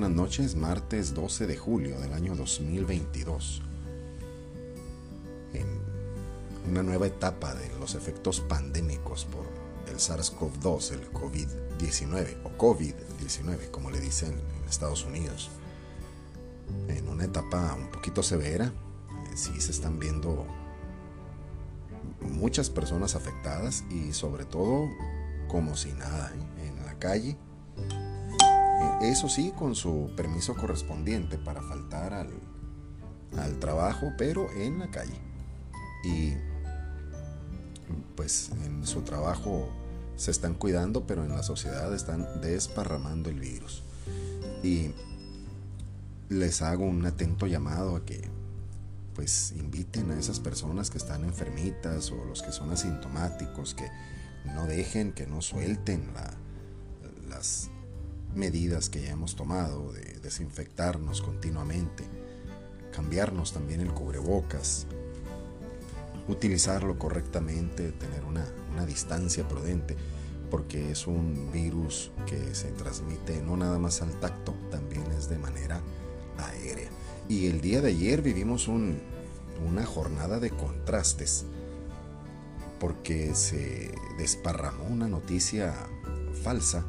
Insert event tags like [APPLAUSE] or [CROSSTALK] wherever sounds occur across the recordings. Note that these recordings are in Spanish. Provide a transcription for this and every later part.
buenas noches, martes 12 de julio del año 2022. En una nueva etapa de los efectos pandémicos por el SARS-CoV-2, el COVID-19 o COVID-19, como le dicen en Estados Unidos. En una etapa un poquito severa, eh, sí se están viendo muchas personas afectadas y sobre todo como si nada ¿eh? en la calle eso sí, con su permiso correspondiente para faltar al, trabajo, pero en la calle. Y pues en su trabajo se están cuidando, pero en la sociedad están desparramando el virus. Y les hago un atento llamado a que pues inviten a esas personas que están enfermitas o los que son asintomáticos, que no dejen, que no suelten las medidas que ya hemos tomado de desinfectarnos continuamente, cambiarnos también el cubrebocas, utilizarlo correctamente, tener una, distancia prudente, porque es un virus que se transmite no nada más al tacto, también es de manera aérea. Y el día de ayer vivimos una jornada de contrastes, porque se desparramó una noticia falsa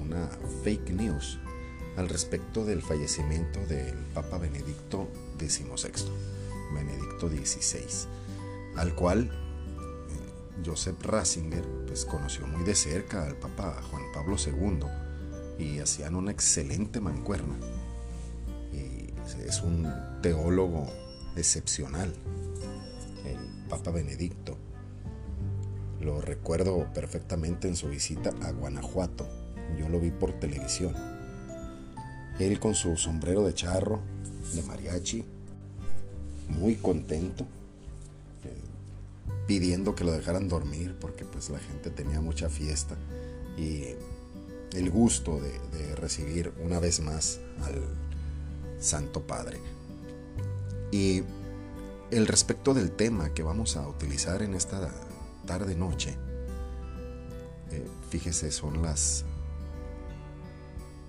una fake news al respecto del fallecimiento del Papa Benedicto XVI, Benedicto XVI, al cual eh, Joseph Ratzinger pues, conoció muy de cerca al Papa Juan Pablo II y hacían una excelente mancuerna. Es un teólogo excepcional, el Papa Benedicto. Lo recuerdo perfectamente en su visita a Guanajuato yo lo vi por televisión. Él con su sombrero de charro, de mariachi, muy contento, eh, pidiendo que lo dejaran dormir porque pues la gente tenía mucha fiesta y el gusto de, recibir una vez más al Santo Padre. Y el respecto del tema que vamos a utilizar en esta tarde noche, eh, fíjese, son las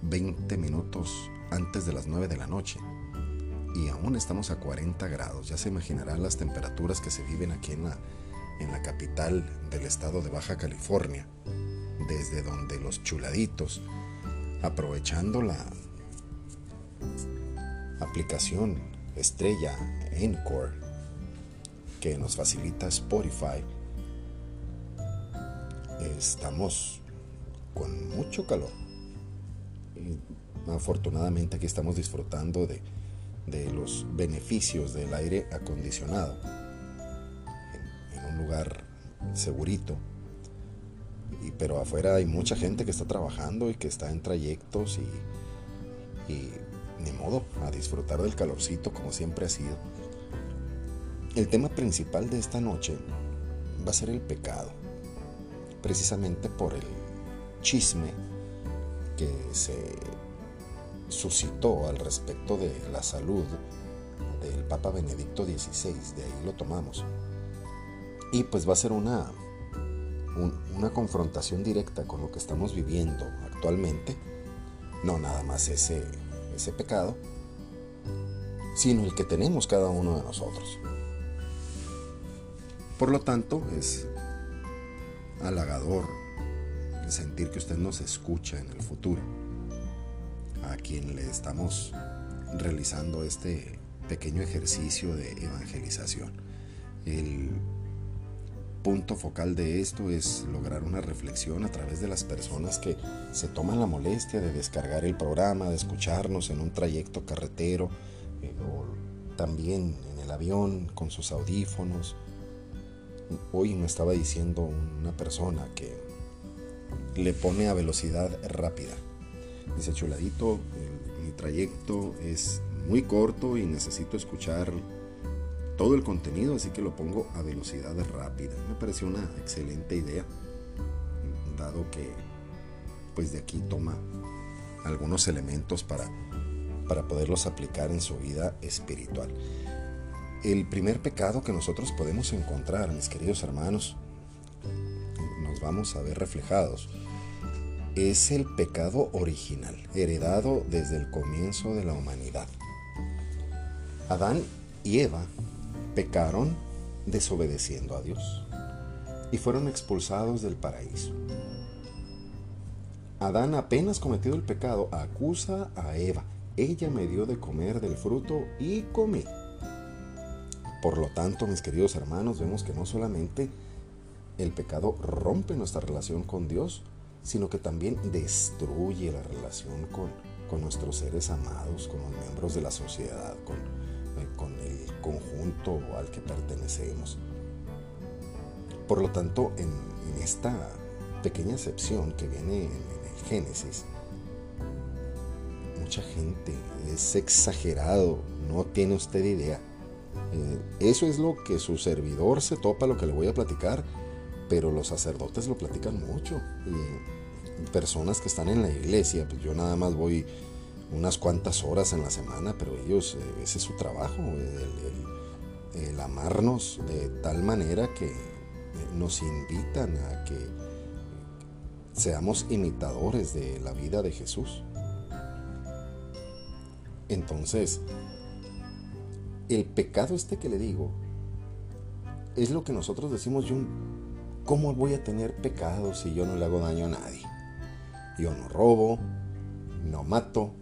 20 minutos antes de las 9 de la noche. Y aún estamos a 40 grados. Ya se imaginarán las temperaturas que se viven aquí en la, en la capital del estado de Baja California. Desde donde los chuladitos, aprovechando la aplicación estrella Encore que nos facilita Spotify, estamos con mucho calor afortunadamente aquí estamos disfrutando de, los beneficios del aire acondicionado en, un lugar segurito. Y, pero afuera hay mucha gente que está trabajando y que está en trayectos y, y ni modo, a disfrutar del calorcito como siempre ha sido. El tema principal de esta noche va a ser el pecado, precisamente por el chisme que se suscitó al respecto de la salud del Papa Benedicto XVI, de ahí lo tomamos. Y pues va a ser una, una confrontación directa con lo que estamos viviendo actualmente, no nada más ese, ese pecado, sino el que tenemos cada uno de nosotros. Por lo tanto, es halagador sentir que usted nos escucha en el futuro, a quien le estamos realizando este pequeño ejercicio de evangelización. El punto focal de esto es lograr una reflexión a través de las personas que se toman la molestia de descargar el programa, de escucharnos en un trayecto carretero eh, o también en el avión con sus audífonos. Hoy me estaba diciendo una persona que le pone a velocidad rápida. Dice chuladito, mi trayecto es muy corto y necesito escuchar todo el contenido, así que lo pongo a velocidad rápida. Me pareció una excelente idea, dado que pues de aquí toma algunos elementos para, para poderlos aplicar en su vida espiritual. El primer pecado que nosotros podemos encontrar, mis queridos hermanos, vamos a ver reflejados es el pecado original, heredado desde el comienzo de la humanidad. Adán y Eva pecaron desobedeciendo a Dios y fueron expulsados del paraíso. Adán apenas cometido el pecado acusa a Eva. Ella me dio de comer del fruto y comí. Por lo tanto, mis queridos hermanos, vemos que no solamente el pecado rompe nuestra relación con Dios, sino que también destruye la relación con, con nuestros seres amados, con los miembros de la sociedad, con, eh, con el conjunto al que pertenecemos. Por lo tanto, en, esta pequeña excepción que viene en, el Génesis, mucha gente es exagerado, no tiene usted idea. Eh, eso es lo que su servidor se topa, lo que le voy a platicar, pero los sacerdotes lo platican mucho. Y personas que están en la iglesia, pues yo nada más voy unas cuantas horas en la semana, pero ellos, eh, ese es su trabajo, el, amarnos de tal manera que nos invitan a que seamos imitadores de la vida de Jesús. Entonces, el pecado este que le digo es lo que nosotros decimos, yo, ¿cómo voy a tener pecado si yo no le hago daño a nadie? Yo no robo, no mato,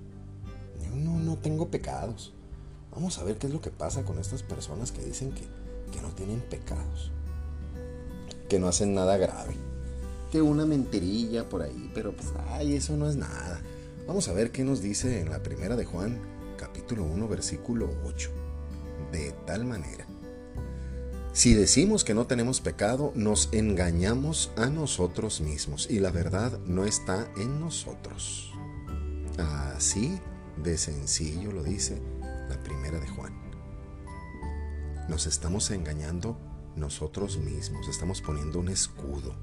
no, no tengo pecados. Vamos a ver qué es lo que pasa con estas personas que dicen que, que no tienen pecados, que no hacen nada grave, que una mentirilla por ahí, pero pues, ay, eso no es nada. Vamos a ver qué nos dice en la primera de Juan, capítulo 1, versículo 8. De tal manera, si decimos que no tenemos pecado, nos engañamos a nosotros mismos y la verdad no está en nosotros. Así de sencillo lo dice la primera de Juan. Nos estamos engañando nosotros mismos, estamos poniendo un escudo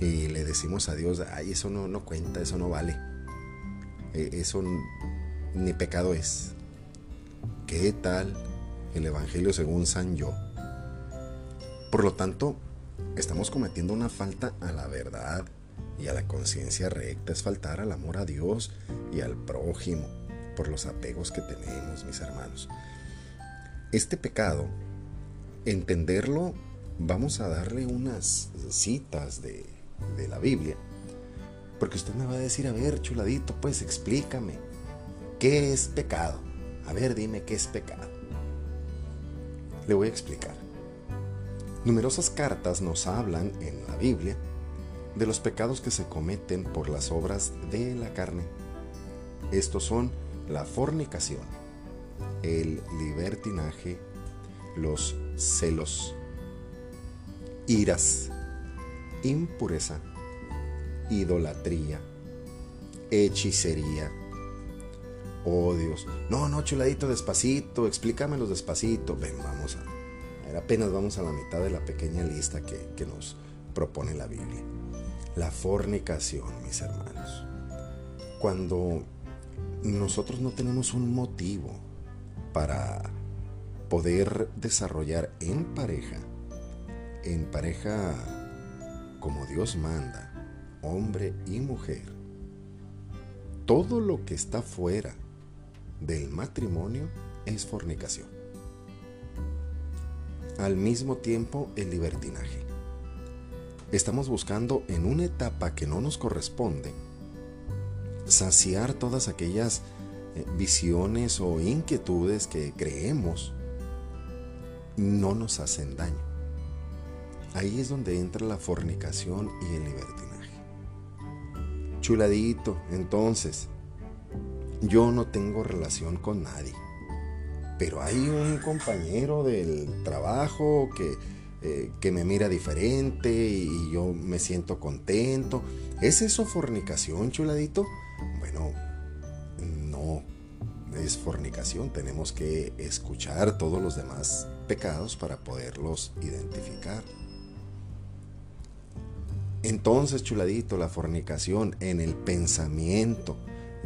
y le decimos a Dios, ay, eso no, no cuenta, eso no vale, e, eso ni pecado es. ¿Qué tal el Evangelio según San Yo? Por lo tanto, estamos cometiendo una falta a la verdad y a la conciencia recta, es faltar al amor a Dios y al prójimo por los apegos que tenemos, mis hermanos. Este pecado, entenderlo, vamos a darle unas citas de, de la Biblia, porque usted me va a decir, a ver, chuladito, pues explícame, ¿qué es pecado? A ver, dime qué es pecado. Le voy a explicar. Numerosas cartas nos hablan en la Biblia de los pecados que se cometen por las obras de la carne. Estos son la fornicación, el libertinaje, los celos, iras, impureza, idolatría, hechicería, odios. No, no, chuladito, despacito, explícamelos despacito. Ven, vamos a... Apenas vamos a la mitad de la pequeña lista que, nos propone la Biblia. La fornicación, mis hermanos. Cuando nosotros no tenemos un motivo para poder desarrollar en pareja, en pareja como Dios manda, hombre y mujer, todo lo que está fuera del matrimonio es fornicación. Al mismo tiempo, el libertinaje. Estamos buscando en una etapa que no nos corresponde saciar todas aquellas eh, visiones o inquietudes que creemos no nos hacen daño. Ahí es donde entra la fornicación y el libertinaje. Chuladito, entonces, yo no tengo relación con nadie, pero hay un compañero del trabajo que, eh, que me mira diferente y yo me siento contento. ¿Es eso fornicación, chuladito? Bueno, no es fornicación. Tenemos que escuchar todos los demás pecados para poderlos identificar. Entonces, chuladito, la fornicación en el pensamiento.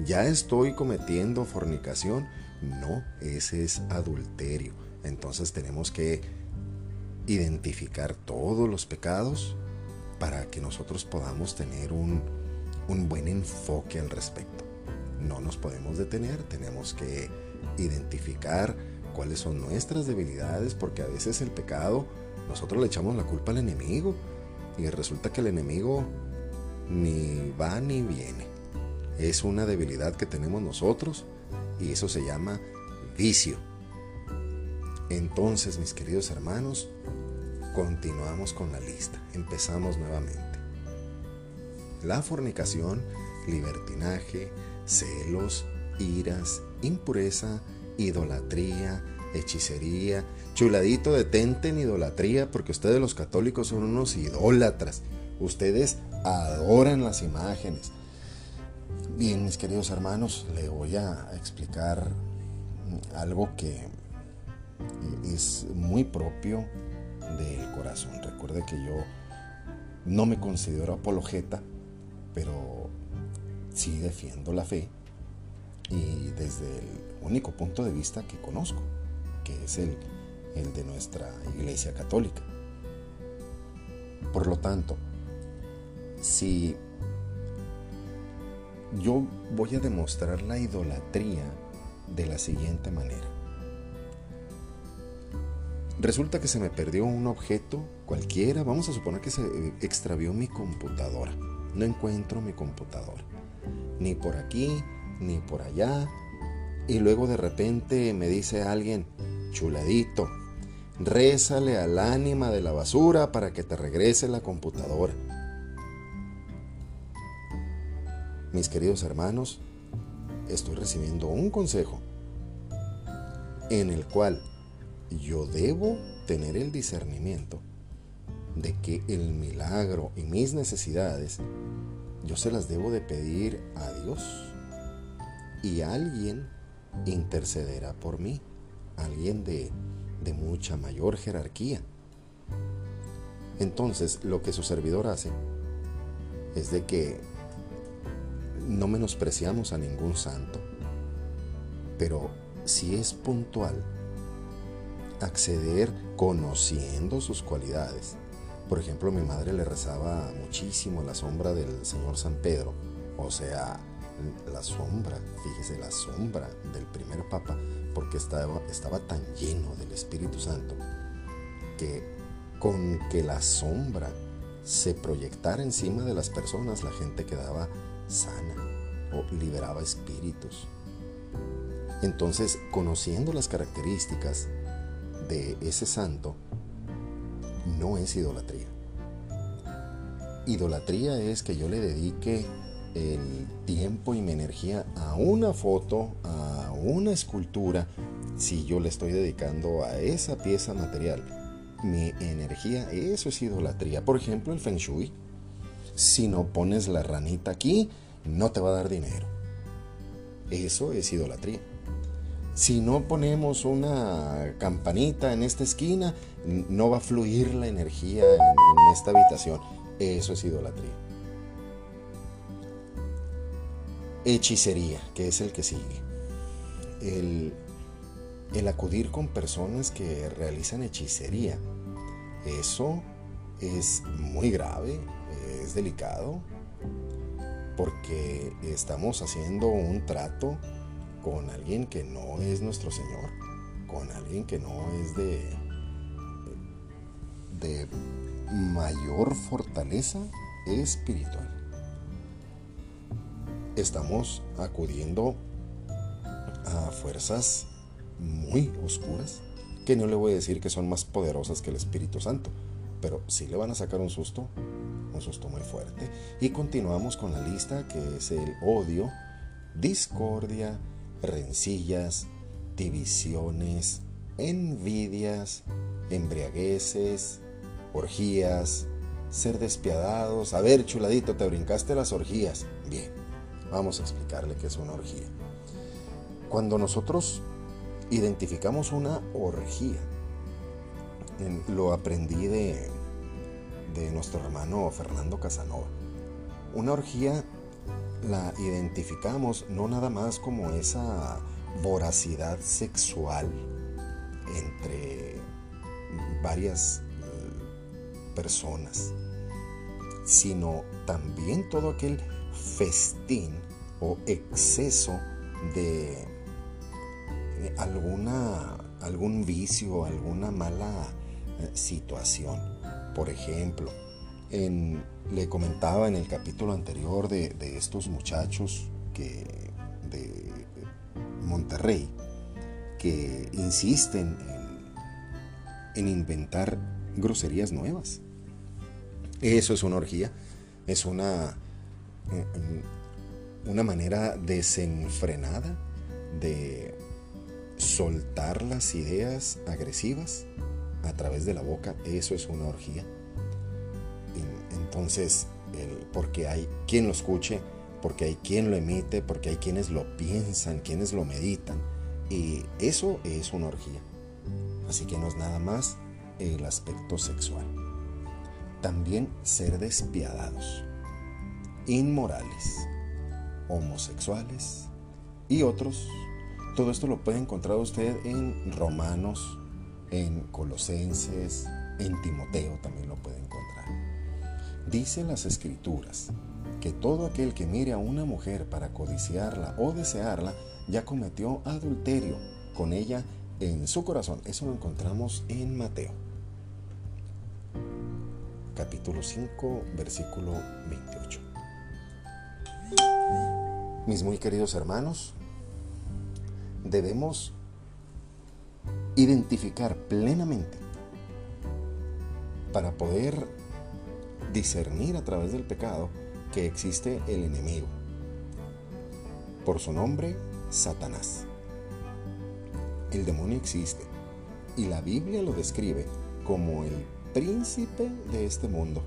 ¿Ya estoy cometiendo fornicación? No, ese es adulterio. Entonces tenemos que identificar todos los pecados para que nosotros podamos tener un, un buen enfoque al respecto. No nos podemos detener, tenemos que identificar cuáles son nuestras debilidades, porque a veces el pecado, nosotros le echamos la culpa al enemigo y resulta que el enemigo ni va ni viene. Es una debilidad que tenemos nosotros y eso se llama vicio. Entonces, mis queridos hermanos, continuamos con la lista. Empezamos nuevamente. La fornicación, libertinaje, celos, iras, impureza, idolatría, hechicería. Chuladito, detenten idolatría porque ustedes los católicos son unos idólatras. Ustedes adoran las imágenes. Bien, mis queridos hermanos, le voy a explicar algo que es muy propio del corazón. Recuerde que yo no me considero apologeta, pero sí defiendo la fe y desde el único punto de vista que conozco, que es el, el de nuestra Iglesia Católica. Por lo tanto, si yo voy a demostrar la idolatría de la siguiente manera. Resulta que se me perdió un objeto cualquiera, vamos a suponer que se extravió mi computadora. No encuentro mi computadora. Ni por aquí, ni por allá. Y luego de repente me dice alguien, chuladito, rézale al ánima de la basura para que te regrese la computadora. Mis queridos hermanos, estoy recibiendo un consejo en el cual yo debo tener el discernimiento de que el milagro y mis necesidades yo se las debo de pedir a Dios y alguien intercederá por mí, alguien de, de mucha mayor jerarquía. Entonces lo que su servidor hace es de que no menospreciamos a ningún santo, pero si es puntual, acceder conociendo sus cualidades. Por ejemplo, mi madre le rezaba muchísimo la sombra del Señor San Pedro, o sea, la sombra, fíjese, la sombra del primer papa, porque estaba, estaba tan lleno del Espíritu Santo que con que la sombra se proyectara encima de las personas, la gente quedaba sana o liberaba espíritus. Entonces, conociendo las características de ese santo, no es idolatría. Idolatría es que yo le dedique el tiempo y mi energía a una foto, a una escultura, si yo le estoy dedicando a esa pieza material mi energía, eso es idolatría. Por ejemplo, el feng shui. Si no pones la ranita aquí, no te va a dar dinero. Eso es idolatría. Si no ponemos una campanita en esta esquina, no va a fluir la energía en, esta habitación. Eso es idolatría. Hechicería, que es el que sigue. El, acudir con personas que realizan hechicería. Eso es muy grave, delicado, porque estamos haciendo un trato con alguien que no es nuestro Señor, con alguien que no es de, de mayor fortaleza espiritual. Estamos acudiendo a fuerzas muy oscuras, que no le voy a decir que son más poderosas que el Espíritu Santo, pero sí le van a sacar un susto un susto muy fuerte. Y continuamos con la lista que es el odio, discordia, rencillas, divisiones, envidias, embriagueces, orgías, ser despiadados. A ver, chuladito, te brincaste las orgías. Bien, vamos a explicarle qué es una orgía. Cuando nosotros identificamos una orgía, lo aprendí de de nuestro hermano Fernando Casanova. Una orgía la identificamos no nada más como esa voracidad sexual entre varias eh, personas, sino también todo aquel festín o exceso de alguna, algún vicio, alguna mala eh, situación. Por ejemplo, le comentaba en el capítulo anterior de, estos muchachos que, de Monterrey que insisten en, en inventar groserías nuevas. Eso es una orgía, es una, una manera desenfrenada de soltar las ideas agresivas a través de la boca, eso es una orgía. Entonces, porque hay quien lo escuche, porque hay quien lo emite, porque hay quienes lo piensan, quienes lo meditan, y eso es una orgía. Así que no es nada más el aspecto sexual. También ser despiadados, inmorales, homosexuales y otros todo esto lo puede encontrar usted en Romanos, en Colosenses, en Timoteo también lo puede encontrar. Dicen las escrituras que todo aquel que mire a una mujer para codiciarla o desearla ya cometió adulterio con ella en su corazón. Eso lo encontramos en Mateo. Capítulo 5, versículo 28. Mis muy queridos hermanos, debemos identificar plenamente para poder discernir a través del pecado que existe el enemigo. Por su nombre, Satanás. El demonio existe y la Biblia lo describe como el príncipe de este mundo,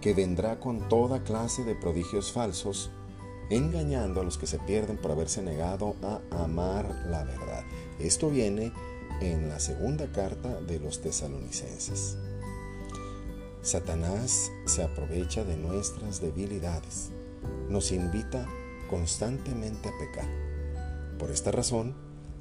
que vendrá con toda clase de prodigios falsos engañando a los que se pierden por haberse negado a amar la verdad. Esto viene en la segunda carta de los tesalonicenses. Satanás se aprovecha de nuestras debilidades, nos invita constantemente a pecar. Por esta razón,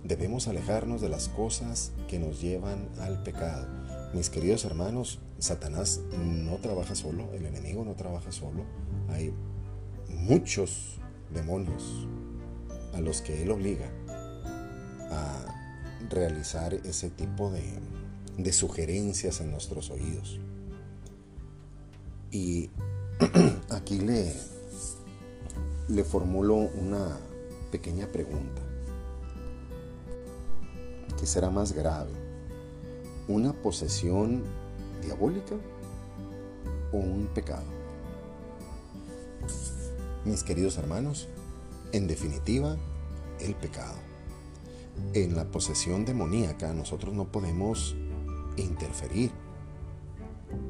debemos alejarnos de las cosas que nos llevan al pecado. Mis queridos hermanos, Satanás no trabaja solo, el enemigo no trabaja solo. Hay muchos demonios a los que Él obliga realizar ese tipo de, sugerencias en nuestros oídos. Y [CLEARS THROAT] aquí le, le formulo una pequeña pregunta. ¿Qué será más grave? ¿Una posesión diabólica o un pecado? mis queridos hermanos, en definitiva, el pecado. En la posesión demoníaca nosotros no podemos interferir.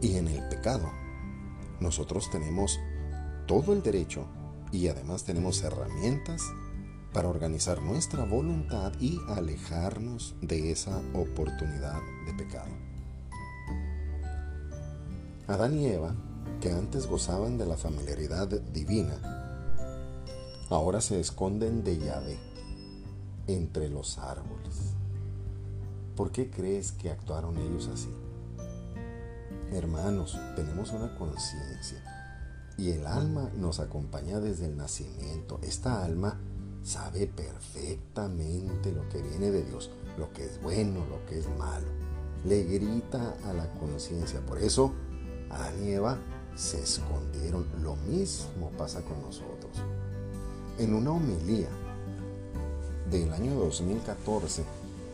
Y en el pecado nosotros tenemos todo el derecho y además tenemos herramientas para organizar nuestra voluntad y alejarnos de esa oportunidad de pecado. Adán y Eva, que antes gozaban de la familiaridad divina, ahora se esconden de llave entre los árboles. ¿Por qué crees que actuaron ellos así? Hermanos, tenemos una conciencia y el alma nos acompaña desde el nacimiento. Esta alma sabe perfectamente lo que viene de Dios, lo que es bueno, lo que es malo. Le grita a la conciencia. Por eso, Adán y Eva se escondieron. Lo mismo pasa con nosotros. En una homilía del año 2014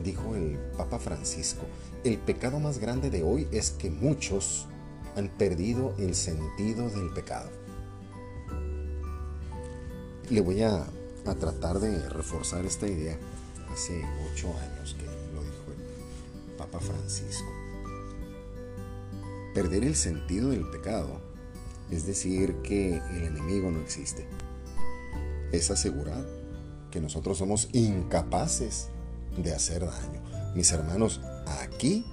dijo el Papa Francisco, el pecado más grande de hoy es que muchos han perdido el sentido del pecado. Le voy a, tratar de reforzar esta idea. Hace ocho años que lo dijo el Papa Francisco. Perder el sentido del pecado es decir que el enemigo no existe es asegurar que nosotros somos incapaces de hacer daño. Mis hermanos, aquí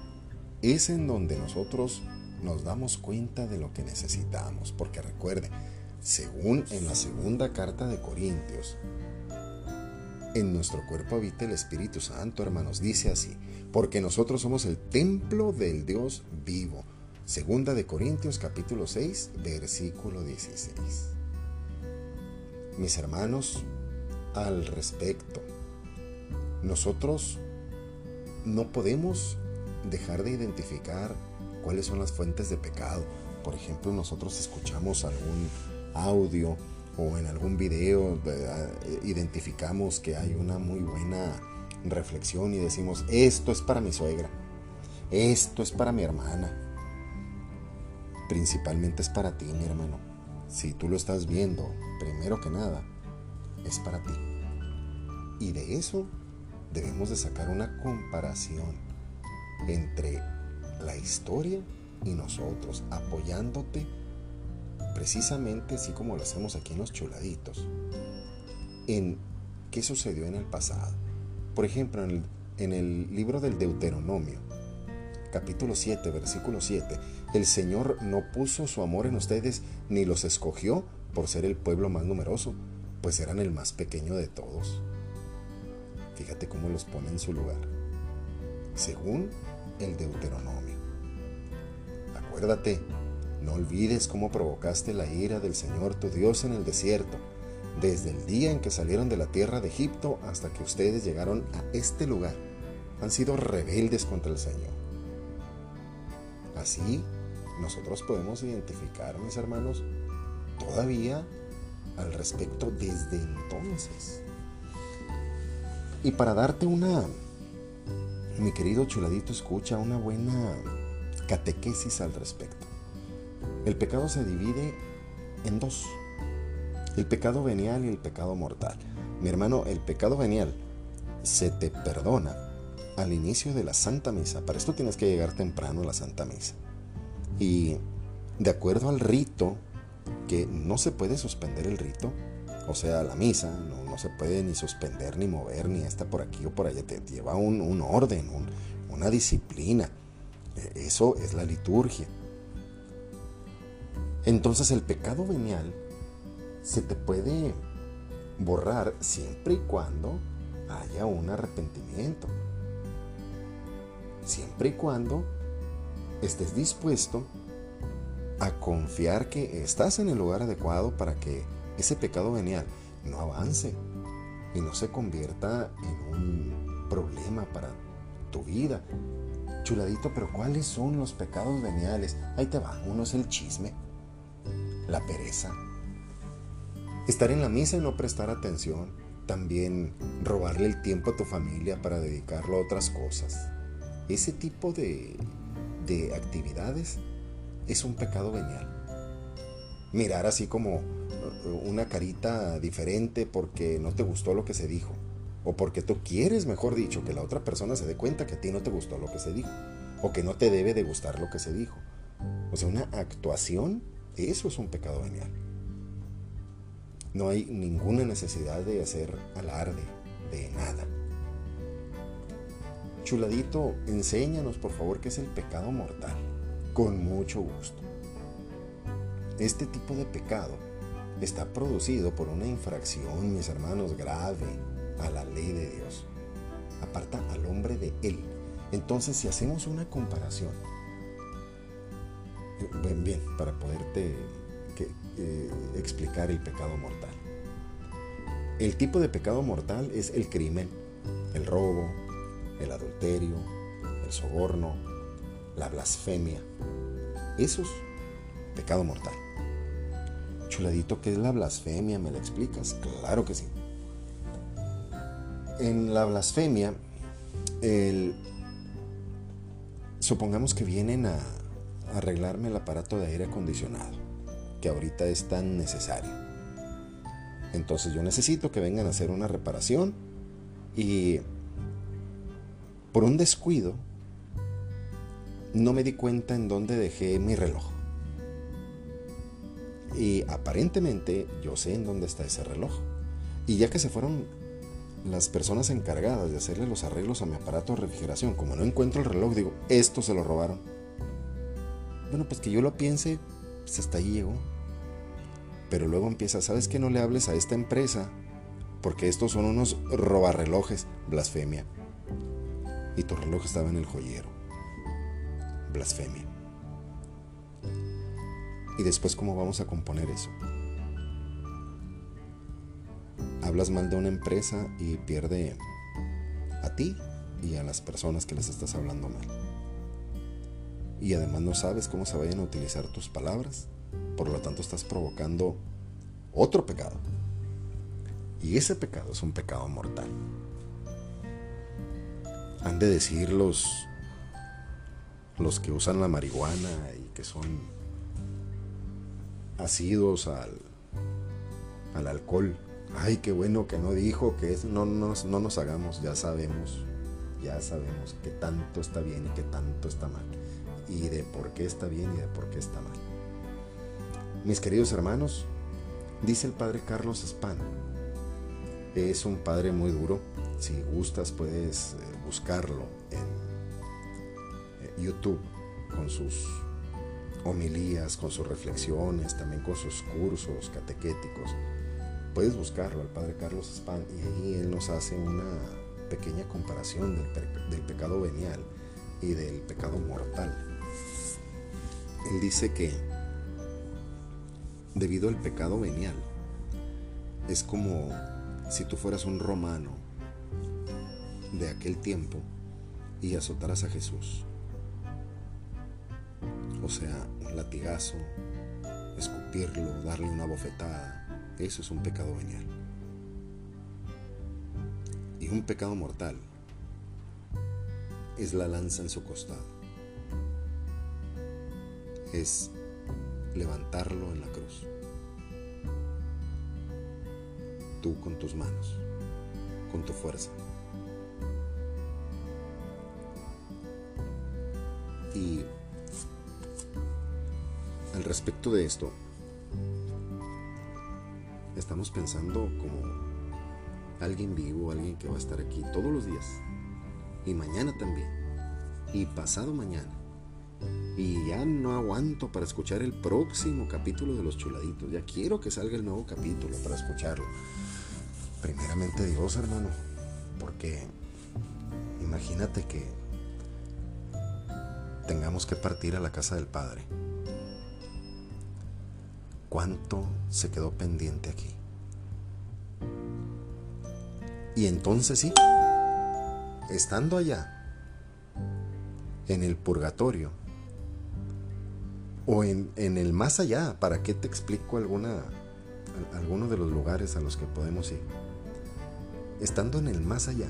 es en donde nosotros nos damos cuenta de lo que necesitamos, porque recuerde, según en la segunda carta de Corintios, en nuestro cuerpo habita el Espíritu Santo, hermanos, dice así, porque nosotros somos el templo del Dios vivo. Segunda de Corintios capítulo 6, versículo 16. mis hermanos, al respecto. Nosotros no podemos dejar de identificar cuáles son las fuentes de pecado. Por ejemplo, nosotros escuchamos algún audio o en algún video identificamos que hay una muy buena reflexión y decimos, esto es para mi suegra, esto es para mi hermana, principalmente es para ti, mi hermano. Si tú lo estás viendo, primero que nada, es para ti. Y de eso debemos de sacar una comparación entre la historia y nosotros, apoyándote precisamente así como lo hacemos aquí en los chuladitos, en qué sucedió en el pasado. Por ejemplo, en el, en el libro del Deuteronomio, capítulo 7, versículo 7, el Señor no puso su amor en ustedes ni los escogió por ser el pueblo más numeroso, pues eran el más pequeño de todos. Fíjate cómo los pone en su lugar. Según el Deuteronomio. Acuérdate, no olvides cómo provocaste la ira del Señor tu Dios en el desierto, desde el día en que salieron de la tierra de Egipto hasta que ustedes llegaron a este lugar. Han sido rebeldes contra el Señor. Así, nosotros podemos identificar, mis hermanos, todavía al respecto desde entonces. Y para darte una, mi querido chuladito, escucha una buena catequesis al respecto. El pecado se divide en dos. El pecado venial y el pecado mortal. Mi hermano, el pecado venial se te perdona al inicio de la Santa Misa. Para esto tienes que llegar temprano a la Santa Misa. Y de acuerdo al rito, que no se puede suspender el rito, o sea, la misa, no, se puede ni suspender, ni mover, ni esta por aquí o por allá, te lleva un, orden, una disciplina. E, eso es la liturgia. Entonces el pecado venial se te puede borrar siempre y cuando haya un arrepentimiento. Siempre y cuando estés dispuesto a confiar que estás en el lugar adecuado para que ese pecado venial no avance y no se convierta en un problema para tu vida. Chuladito, pero ¿cuáles son los pecados veniales? Ahí te va, uno es el chisme, la pereza, estar en la misa y no prestar atención, también robarle el tiempo a tu familia para dedicarlo a otras cosas. Ese tipo de, de actividades es un pecado venial. Mirar así como una carita diferente porque no te gustó lo que se dijo. O porque tú quieres, mejor dicho, que la otra persona se dé cuenta que a ti no te gustó lo que se dijo. O que no te debe de gustar lo que se dijo. O sea, una actuación eso es un pecado venial. No hay ninguna necesidad de hacer alarde de nada. Chuladito, enséñanos por favor qué es el pecado mortal. Con mucho gusto. Este tipo de pecado está producido por una infracción, mis hermanos, grave a la ley de Dios. Aparta al hombre de él. Entonces, si hacemos una comparación bien, bien, para poderte eh, explicar el pecado mortal. El tipo de pecado mortal es el crimen, el robo, el adulterio, el soborno, la blasfemia. Eso es pecado mortal. Chuladito, ¿qué es la blasfemia? ¿Me la explicas? Claro que sí. En la blasfemia, supongamos que vienen a, arreglarme el aparato de aire acondicionado, que ahorita es tan necesario. Entonces yo necesito que vengan a hacer una reparación y por un descuido no me di cuenta en dónde dejé mi reloj. Y aparentemente yo sé en dónde está ese reloj. Y ya que se fueron las personas encargadas de hacerle los arreglos a mi aparato de refrigeración, como no encuentro el reloj, digo, esto se lo robaron. Bueno, pues que yo lo piense, pues hasta ahí llegó. Pero luego empieza, ¿sabes que no le hables a esta empresa? Porque estos son unos robarrelojes, blasfemia. Y tu reloj estaba en el joyero, blasfemia. ¿Y después cómo vamos a componer eso? hablas mal de una empresa y pierde a ti y a las personas que les estás hablando mal. Y además no sabes cómo se vayan a utilizar tus palabras, por lo tanto estás provocando otro pecado. Y ese pecado es un pecado mortal. Han de decir los, los que usan la marihuana y que son asidos al, al alcohol. Ay, qué bueno que no dijo que es, no, no, no nos hagamos, ya sabemos, ya sabemos que tanto está bien y que tanto está mal. Y de por qué está bien y de por qué está mal. Mis queridos hermanos, dice el padre Carlos Span, es un padre muy duro. Si gustas puedes eh, buscarlo en eh, YouTube con sus homilías, con sus reflexiones, también con sus cursos catequéticos. Puedes buscarlo al Padre Carlos Span y ahí él nos hace una pequeña comparación del, del pecado venial y del pecado mortal. Él dice que debido al pecado venial es como si tú fueras un romano de aquel tiempo y azotaras a Jesús. O sea, un latigazo, escupirlo, darle una bofetada, eso es un pecado venial. Y un pecado mortal es la lanza en su costado. Es levantarlo en la cruz. tú con tus manos, con tu fuerza. Respecto de esto, estamos pensando como alguien vivo, alguien que va a estar aquí todos los días, y mañana también, y pasado mañana. Y ya no aguanto para escuchar el próximo capítulo de Los Chuladitos. Ya quiero que salga el nuevo capítulo para escucharlo primeramente Dios, hermano, porque imagínate que tengamos que partir a la casa del Padre. ¿Cuánto se quedó pendiente aquí? Y entonces sí, estando allá, en el purgatorio, o en, en, el más allá, ¿para qué te explico alguna, alguno de los lugares a los que podemos ir? estando en el más allá,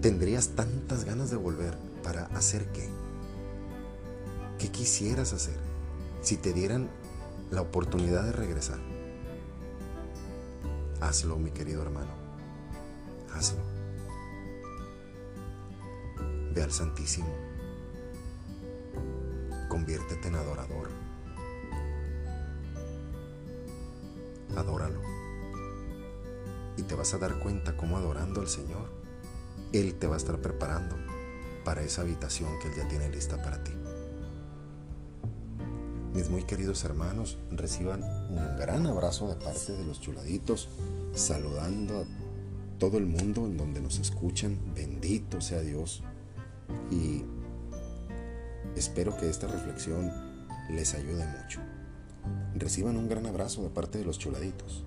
tendrías tantas ganas de volver para hacer qué? ¿Qué quisieras hacer si te dieran la oportunidad de regresar? Hazlo, mi querido hermano. Hazlo. Ve al Santísimo. Conviértete en adorador. Adóralo y te vas a dar cuenta cómo adorando al Señor, Él te va a estar preparando para esa habitación que Él ya tiene lista para ti. Mis muy queridos hermanos, reciban un gran abrazo de parte de los chuladitos, saludando a todo el mundo en donde nos escuchan. Bendito sea Dios. Y espero que esta reflexión les ayude mucho. Reciban un gran abrazo de parte de los chuladitos.